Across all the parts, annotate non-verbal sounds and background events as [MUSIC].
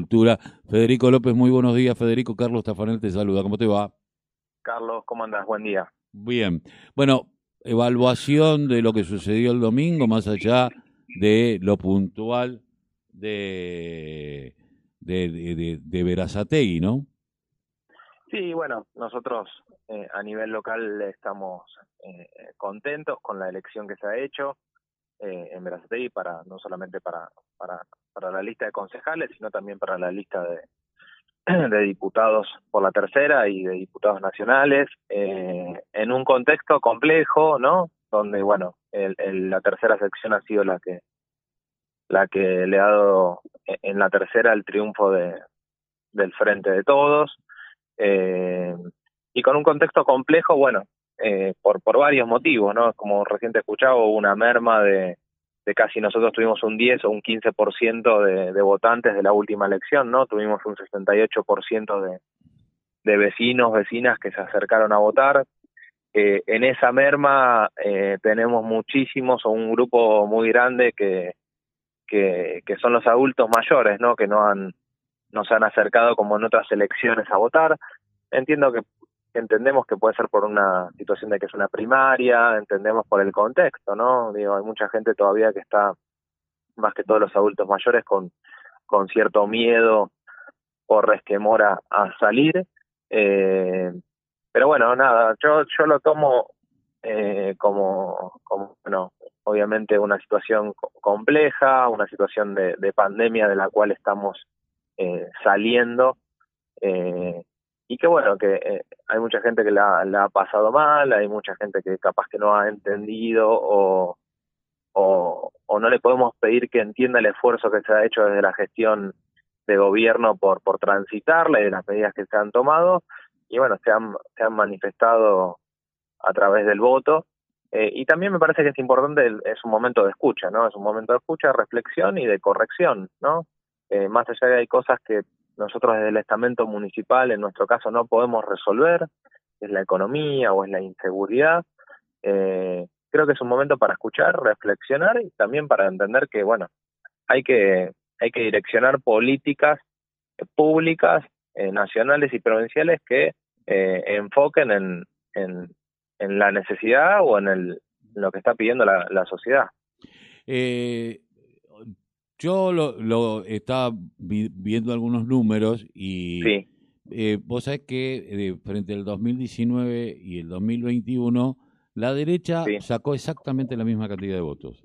Cultura. Federico López, muy buenos días. Federico Carlos Tafanel te saluda. ¿Cómo te va? Carlos, ¿cómo andas? Buen día. Bien. Bueno, evaluación de lo que sucedió el domingo, más allá de lo puntual de, de, de, de Verazategui, ¿no? Sí, bueno, nosotros eh, a nivel local estamos eh, contentos con la elección que se ha hecho eh, en Verazategui para no solamente para, para para la lista de concejales, sino también para la lista de, [CLEARS THROAT] de diputados por la tercera y de diputados nacionales, eh, en un contexto complejo, ¿no? Donde, bueno, el, la tercera sección ha sido la que la que le ha dado en la tercera el triunfo de, del frente de todos, eh, y con un contexto complejo, bueno, eh, por, por varios motivos, ¿no? Como reciente escuchado, hubo una merma de, de casi nosotros tuvimos un 10 o un 15% de, de votantes de la última elección, ¿no? Tuvimos un 68% de, de vecinos, vecinas que se acercaron a votar. Eh, en esa merma eh, tenemos muchísimos o un grupo muy grande que, que, que son los adultos mayores, ¿no? Que no han, no se han acercado como en otras elecciones a votar. Entiendo que entendemos que puede ser por una situación de que es una primaria, entendemos por el contexto, ¿no? Digo, hay mucha gente todavía que está, más que todos los adultos mayores, con, con cierto miedo o resquemor a, a salir. Eh, pero bueno, nada, yo, yo lo tomo eh, como, como, bueno, obviamente una situación compleja, una situación de, de pandemia de la cual estamos eh, saliendo. Eh, y que bueno, que eh, hay mucha gente que la, la, ha pasado mal, hay mucha gente que capaz que no ha entendido o, o, no le podemos pedir que entienda el esfuerzo que se ha hecho desde la gestión de gobierno por, por transitarla y de las medidas que se han tomado y bueno, se han, se han manifestado a través del voto. Eh, y también me parece que es importante, es un momento de escucha, ¿no? Es un momento de escucha, reflexión y de corrección, ¿no? Eh, más allá de hay cosas que nosotros desde el estamento municipal, en nuestro caso, no podemos resolver, es la economía o es la inseguridad. Eh, creo que es un momento para escuchar, reflexionar y también para entender que, bueno, hay que, hay que direccionar políticas públicas, eh, nacionales y provinciales que eh, enfoquen en, en, en, la necesidad o en, el, lo que está pidiendo la, la sociedad. Eh, yo lo, lo estaba vi, viendo algunos números y sí. eh, vos sabés que eh, frente al 2019 y el 2021 la derecha sí. sacó exactamente la misma cantidad de votos.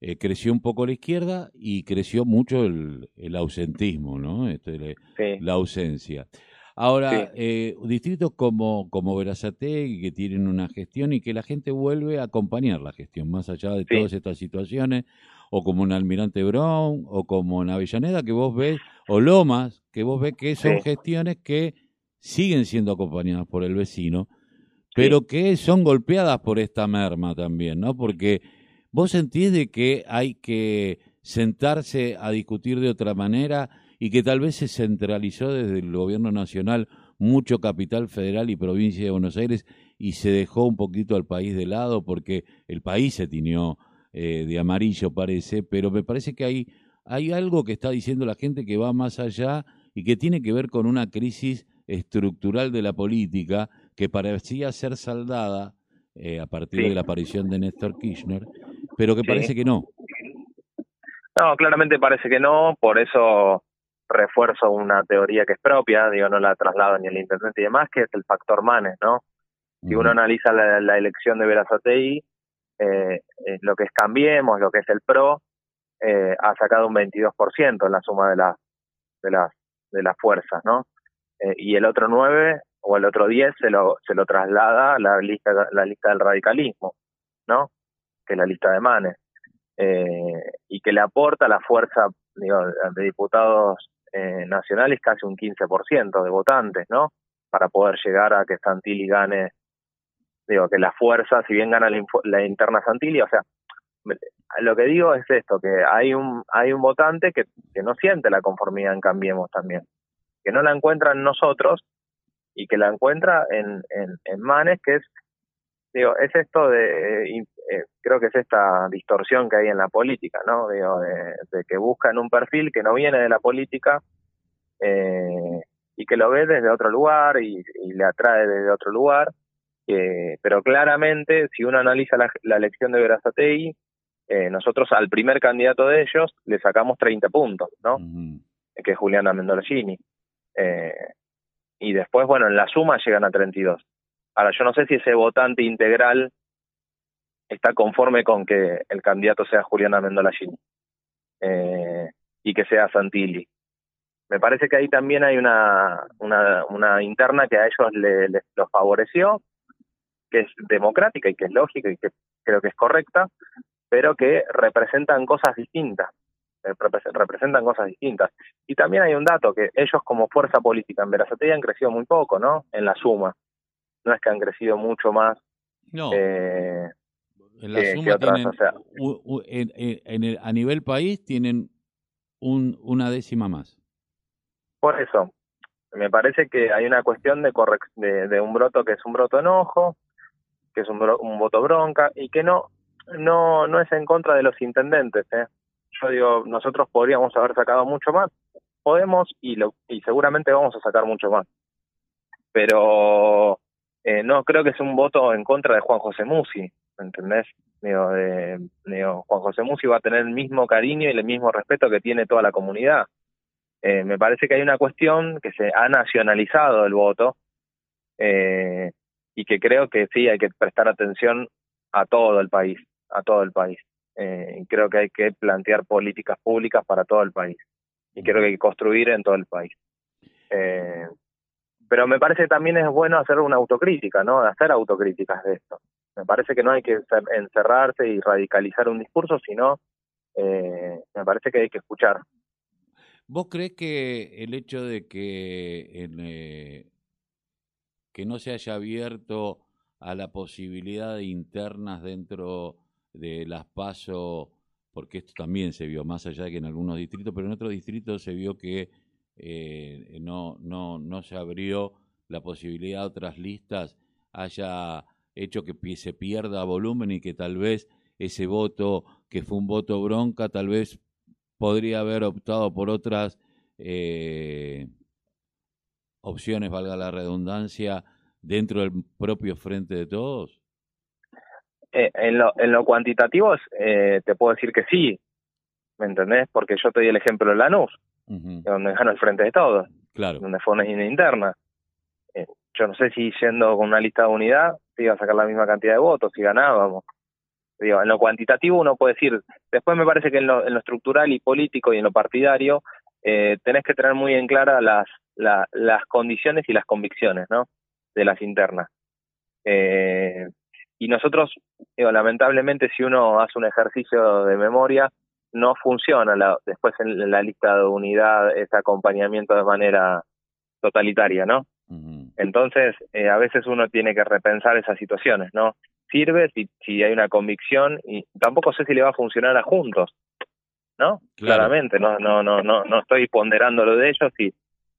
Eh, creció un poco la izquierda y creció mucho el, el ausentismo, ¿no? Este, le, sí. La ausencia. Ahora, eh, distritos como, como Verazategui, que tienen una gestión y que la gente vuelve a acompañar la gestión, más allá de todas estas situaciones, o como un Almirante Brown, o como en Avellaneda, que vos ves, o Lomas, que vos ves que son Sí. gestiones que siguen siendo acompañadas por el vecino, pero que son golpeadas por esta merma también, ¿no? Porque vos sentís de que hay que sentarse a discutir de otra manera y que tal vez se centralizó desde el gobierno nacional mucho capital federal y provincia de Buenos Aires y se dejó un poquito al país de lado porque el país se tiñó eh, de amarillo parece, pero me parece que hay, hay algo que está diciendo la gente que va más allá y que tiene que ver con una crisis estructural de la política que parecía ser saldada eh, a partir Sí. de la aparición de Néstor Kirchner, pero que Sí. parece que no. No, claramente parece que no, por eso refuerzo una teoría que es propia, digo, no la traslado ni al intendente y demás, que es el factor Manes, ¿no? Si uno analiza la, la elección de Verazategui, eh, eh, lo que es Cambiemos, lo que es el PRO, eh, ha sacado un 22% en la suma de las de las de las fuerzas, ¿no? Eh, y el otro 9 o el otro 10 se lo se lo traslada a la lista la lista del radicalismo, ¿no? Que es la lista de Manes. Eh, y que le aporta la fuerza digo, de diputados eh, nacionales casi un 15% de votantes, ¿no? Para poder llegar a que Santilli gane, digo, que la fuerza, si bien gana la, la interna Santilli, o sea, lo que digo es esto, que hay un hay un votante que, que no siente la conformidad en Cambiemos también, que no la encuentra en nosotros y que la encuentra en, en, en Manes, que es, digo, es esto de, eh, eh, creo que es esta distorsión que hay en la política, ¿no? Digo, de, de, que buscan un perfil que no viene de la política eh, y que lo ve desde otro lugar y, le atrae desde otro lugar. pero claramente, si uno analiza la, elección de Verazatei, eh, nosotros al primer candidato de ellos le sacamos 30 puntos, ¿no? Que es Juliana Mendolcini. Eh, y después, bueno, en la suma llegan a 32. Ahora, yo no sé si ese votante integral está conforme con que el candidato sea Juliana Mendolcini eh, y que sea Santilli. Me parece que ahí también hay una, una, una interna que a ellos les le, los favoreció, que es democrática y que es lógica y que creo que es correcta, pero que representan cosas distintas. Eh, representan cosas distintas. Y también hay un dato, que ellos como fuerza política en Verazate han crecido muy poco, ¿no? En la suma. No es que han crecido mucho más. No. Eh, en la suma tienen, a nivel país tienen un, una décima más. Por eso, me parece que hay una cuestión de, de, de un broto que es un broto enojo, que es un, un voto bronca y que no no no es en contra de los intendentes. ¿eh? Yo digo, nosotros podríamos haber sacado mucho más, podemos y, lo, y seguramente vamos a sacar mucho más. Pero eh, no creo que sea un voto en contra de Juan José Musi, ¿entendés? Digo, Juan José Musi va a tener el mismo cariño y el mismo respeto que tiene toda la comunidad. Eh, me parece que hay una cuestión que se ha nacionalizado el voto eh, y que creo que sí hay que prestar atención a todo el país a todo el país. Eh, creo que hay que plantear políticas públicas para todo el país. Y creo que hay que construir en todo el país. Eh, pero me parece que también es bueno hacer una autocrítica, ¿no? Hacer autocríticas de esto. Me parece que no hay que encerrarse y radicalizar un discurso, sino eh, me parece que hay que escuchar. ¿Vos crees que el hecho de que, en, que no se haya abierto a la posibilidad de internas dentro de las PASO, porque esto también se vio, más allá que en algunos distritos, pero en otros distritos se vio que eh, no, no, no se abrió la posibilidad de otras listas haya hecho que se pierda volumen y que tal vez ese voto, que fue un voto bronca, tal vez podría haber optado por otras eh, opciones, valga la redundancia, dentro del propio frente de todos? Eh, en, lo, en lo cuantitativo eh, te puedo decir que sí, ¿me entendés? Porque yo te di el ejemplo de Lanús, donde ganó el frente de todos, claro. donde fue una interna. Eh, yo no sé si yendo con una lista de unidad se iba a sacar la misma cantidad de votos, si ganábamos. Digo, en lo cuantitativo uno puede decir, después me parece que en lo, en lo estructural y político y en lo partidario eh, tenés que tener muy en clara las, las condiciones y las convicciones, ¿no? De las internas. Eh, y nosotros, digo, lamentablemente, si uno hace un ejercicio de memoria, no funciona la, después en la lista de unidad ese acompañamiento de manera totalitaria, ¿no? Entonces, eh, a veces uno tiene que repensar esas situaciones, ¿no? Sirve si, si hay una convicción y tampoco sé si le va a funcionar a juntos, ¿no? Claramente, no, no, no, no, no estoy ponderando lo de ellos y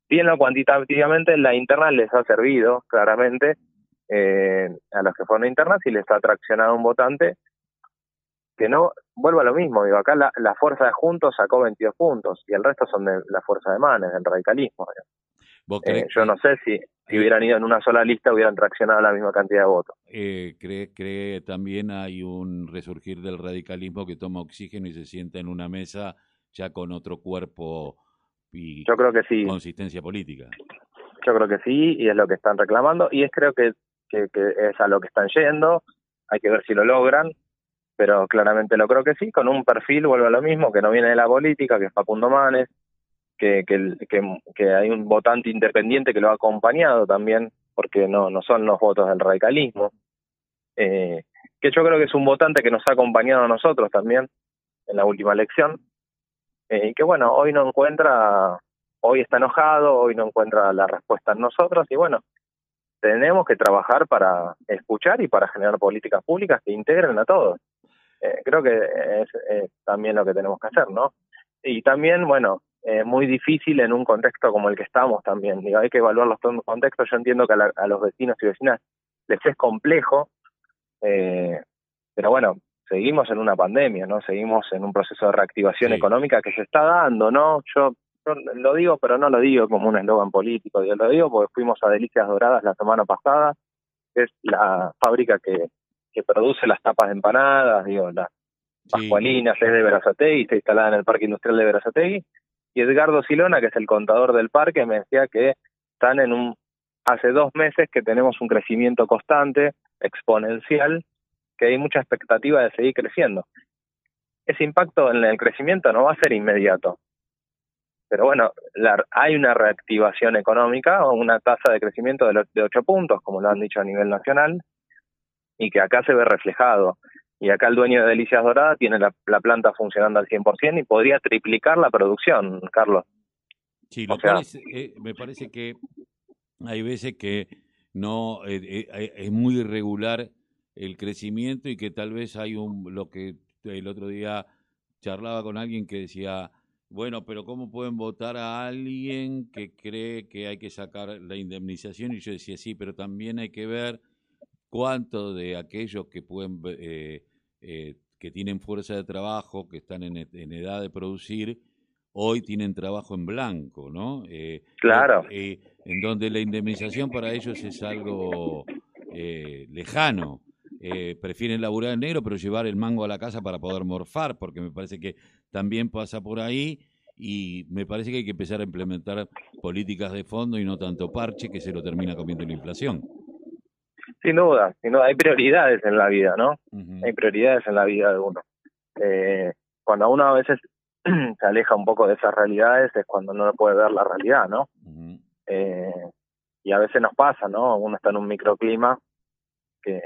bien lo cuantitativamente la interna les ha servido, claramente, eh, a los que fueron internas y les ha traccionado un votante que no vuelva a lo mismo. Digo, acá la, fuerza de Juntos sacó 22 puntos y el resto son de la fuerza de Manes, del radicalismo. Eh, yo no sé si, si hubieran ido en una sola lista hubieran traccionado la misma cantidad de votos. Eh, ¿cree, ¿Cree también hay un resurgir del radicalismo que toma oxígeno y se sienta en una mesa ya con otro cuerpo y yo creo que sí. consistencia política? Yo creo que sí y es lo que están reclamando y es creo que que, es a lo que están yendo, hay que ver si lo logran, pero claramente lo creo que sí, con un perfil, vuelvo a lo mismo, que no viene de la política, que es Facundo Manes, que, que, que, hay un votante independiente que lo ha acompañado también, porque no, no son los votos del radicalismo, eh, que yo creo que es un votante que nos ha acompañado a nosotros también en la última elección, eh, y que bueno, hoy no encuentra, hoy está enojado, hoy no encuentra la respuesta en nosotros, y bueno, tenemos que trabajar para escuchar y para generar políticas públicas que integren a todos. Eh, creo que es, también lo que tenemos que hacer, ¿no? Y también, bueno, es muy difícil en un contexto como el que estamos también. Digo, hay que evaluar los contextos. Yo entiendo que a, los vecinos y vecinas les es complejo, eh, pero bueno, seguimos en una pandemia, ¿no? Seguimos en un proceso de reactivación económica que se está dando, ¿no? Yo lo digo, pero no lo digo como un eslogan político, lo digo porque fuimos a Delicias Doradas la semana pasada, que es la fábrica que, que produce las tapas de empanadas, digo, las pascualinas, es de Verazategui, está instalada en el Parque Industrial de Verazategui, y Edgardo Silona, que es el contador del parque, me decía que están en un, hace dos meses que tenemos un crecimiento constante, exponencial, que hay mucha expectativa de seguir creciendo. Ese impacto en el crecimiento no va a ser inmediato, pero bueno, hay una reactivación económica o una tasa de crecimiento de, de 8 puntos, como lo han dicho a nivel nacional, y que acá se ve reflejado. Y acá el dueño de Delicias Doradas tiene la, planta funcionando al 100% y podría triplicar la producción, Carlos. Sí, lo eh, me parece que hay veces que no eh, eh, es muy irregular el crecimiento y que tal vez hay un lo que el otro día charlaba con alguien que decía bueno, pero ¿cómo pueden votar a alguien que cree que hay que sacar la indemnización? Y yo decía, sí, pero también hay que ver cuánto de aquellos que pueden, eh, eh, que tienen fuerza de trabajo, que están en, edad de producir, hoy tienen trabajo en blanco, ¿no? Eh, claro. en donde la indemnización para ellos es algo lejano. prefieren laburar en negro, pero llevar el mango a la casa para poder morfar, porque me parece que también pasa por ahí y me parece que hay que empezar a implementar políticas de fondo y no tanto parche que se lo termina comiendo la inflación. Sin duda, sin duda, hay prioridades en la vida, ¿no? Hay prioridades en la vida de uno. Eh, cuando uno a veces [CLEARS THROAT] se aleja un poco de esas realidades es cuando no puede ver la realidad, ¿no? eh, y a veces nos pasa, ¿no? Uno está en un microclima que,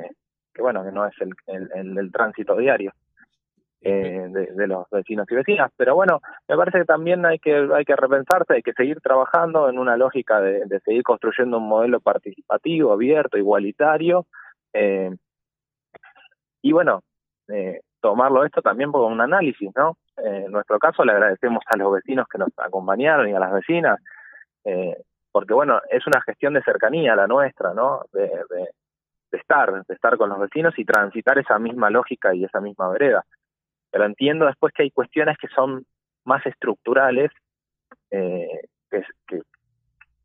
que bueno, que no es el, el, el tránsito diario. Eh, de, los vecinos y vecinas. Pero bueno, me parece que también hay que, hay que repensarse, hay que seguir trabajando en una lógica de, seguir construyendo un modelo participativo, abierto, igualitario. Eh, y bueno, eh, tomarlo esto también por un análisis, ¿no? en nuestro caso le agradecemos a los vecinos que nos acompañaron y a las vecinas, porque bueno, es una gestión de cercanía la nuestra, ¿no? De, de estar, de estar con los vecinos y transitar esa misma lógica y esa misma vereda pero entiendo después que hay cuestiones que son más estructurales, eh, que,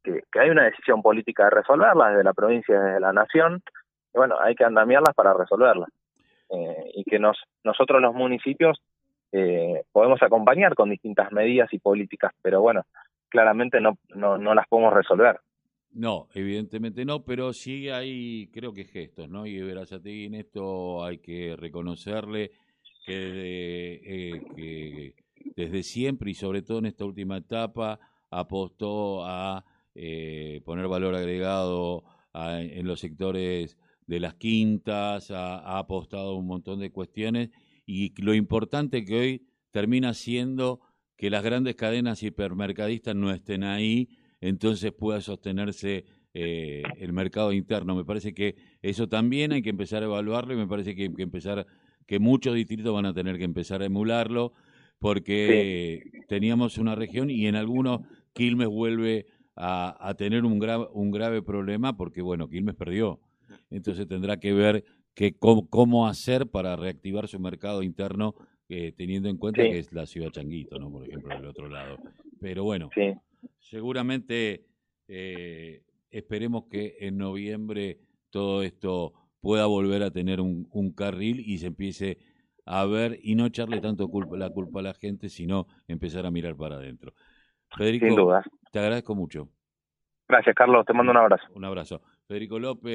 que, hay una decisión política de resolverlas desde la provincia, desde la nación, y bueno, hay que andamiarlas para resolverlas. Eh, y que nos, nosotros los municipios eh, podemos acompañar con distintas medidas y políticas, pero bueno, claramente no, no, no las podemos resolver. No, evidentemente no, pero sí hay, creo que gestos, ¿no? Y Verazategui en esto hay que reconocerle que, eh, que desde siempre y sobre todo en esta última etapa apostó a eh, poner valor agregado en los sectores de las quintas, ha, apostado un montón de cuestiones y lo importante que hoy termina siendo que las grandes cadenas hipermercadistas no estén ahí, entonces pueda sostenerse eh, el mercado interno. Me parece que eso también hay que empezar a evaluarlo y me parece que hay que empezar que muchos distritos van a tener que empezar a emularlo porque teníamos una región y en algunos Quilmes vuelve a, tener un, grave un grave problema porque, bueno, Quilmes perdió. Entonces tendrá que ver que, cómo, hacer para reactivar su mercado interno eh, teniendo en cuenta que es la ciudad Changuito, ¿no? Por ejemplo, del otro lado. Pero bueno, seguramente eh, esperemos que en noviembre todo esto pueda volver a tener un, carril y se empiece a ver y no echarle tanto culpa, la culpa a la gente, sino empezar a mirar para adentro. Federico, te agradezco mucho. Gracias, Carlos. Te mando un abrazo. Un abrazo. Federico López.